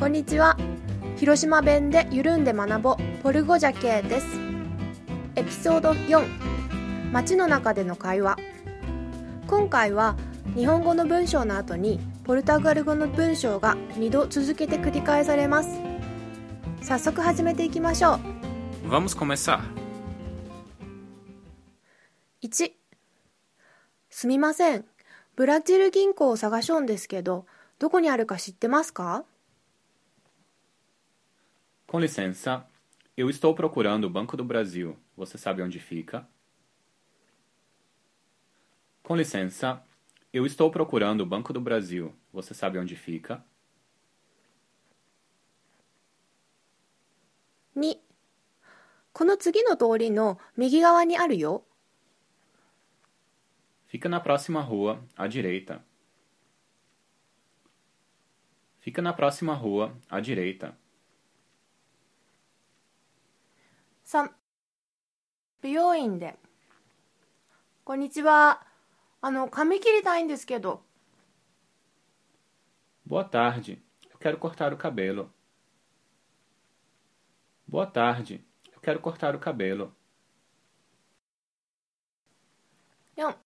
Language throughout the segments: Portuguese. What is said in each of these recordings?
こんにちは。広島弁で緩んで学ぼう。ポルゴジャケです。エピソード4街の中での会話。今回は日本語の文章の後にポルタガル語の文章が2度続けて繰り返されます。早速始めていきましょう。Vamos começar. 1すみません。ブラジル銀行を探しょんですけどどこにあるか知ってますか？Com licença, eu estou procurando o Banco do Brasil. Você sabe onde fica? Com licença, eu estou procurando o Banco do Brasil. Você sabe onde fica? 2この次の通りの右側にあるよ Fica na próxima rua, à direita. Fica na próxima rua, à direita. 3美容院でこんにちはあの髪切りたいんですけど Boa tarde. Eu quero cortar o cabelo. Boa tarde. Eu quero cortar o cabelo. 4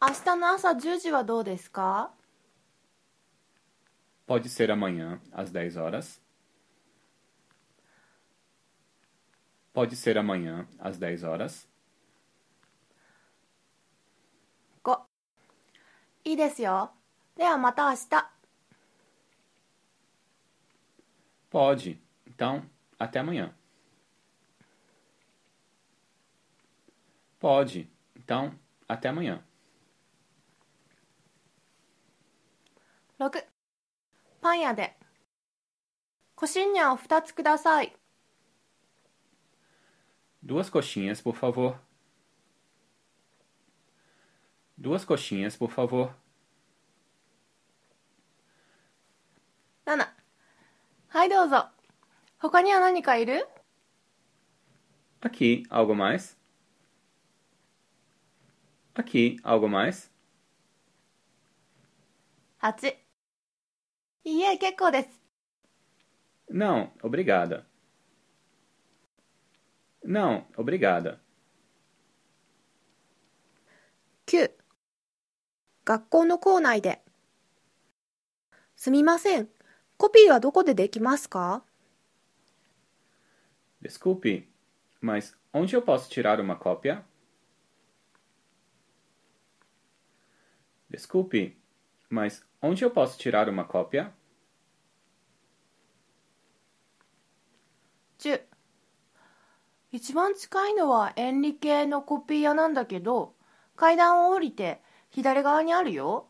明日の朝10時はどうですか Pode ser amanhã, às 10 horas. Pode ser amanhã, às 10 horas. 5いいですよではまた明日 Pode. Então, até amanhã. Pode. Então, até amanhã. 6パン屋でコシンニャンを2つください Duas coxinhas, por favor. Duas coxinhas, por favor. Nana. Hai, douzo. Hokania nanika iru? Tá aqui, algo mais? Tá aqui, algo mais? Hachi. Iie, kekkou desu. Não, obrigada. Não, obrigada. 9学校の校内ですみませんコピーはどこでできますか Desculpe, mas onde eu posso tirar uma cópia? Desculpe, mas onde eu posso tirar uma cópia? 10 一番近いのはエンリ系のコピー屋なんだけど階段を降りて左側にあるよ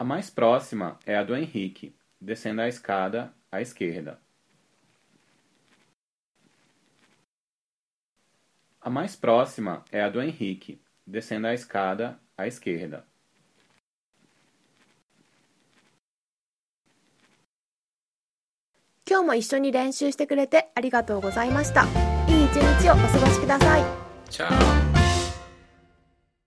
A mais próxima é a do Henrique, descendo a escada à esquerda. A mais próxima é a do Henrique, descendo a escada à esquerda. 今日も一緒に練習してくれてありがとうございました。いい一日をお過ごしください。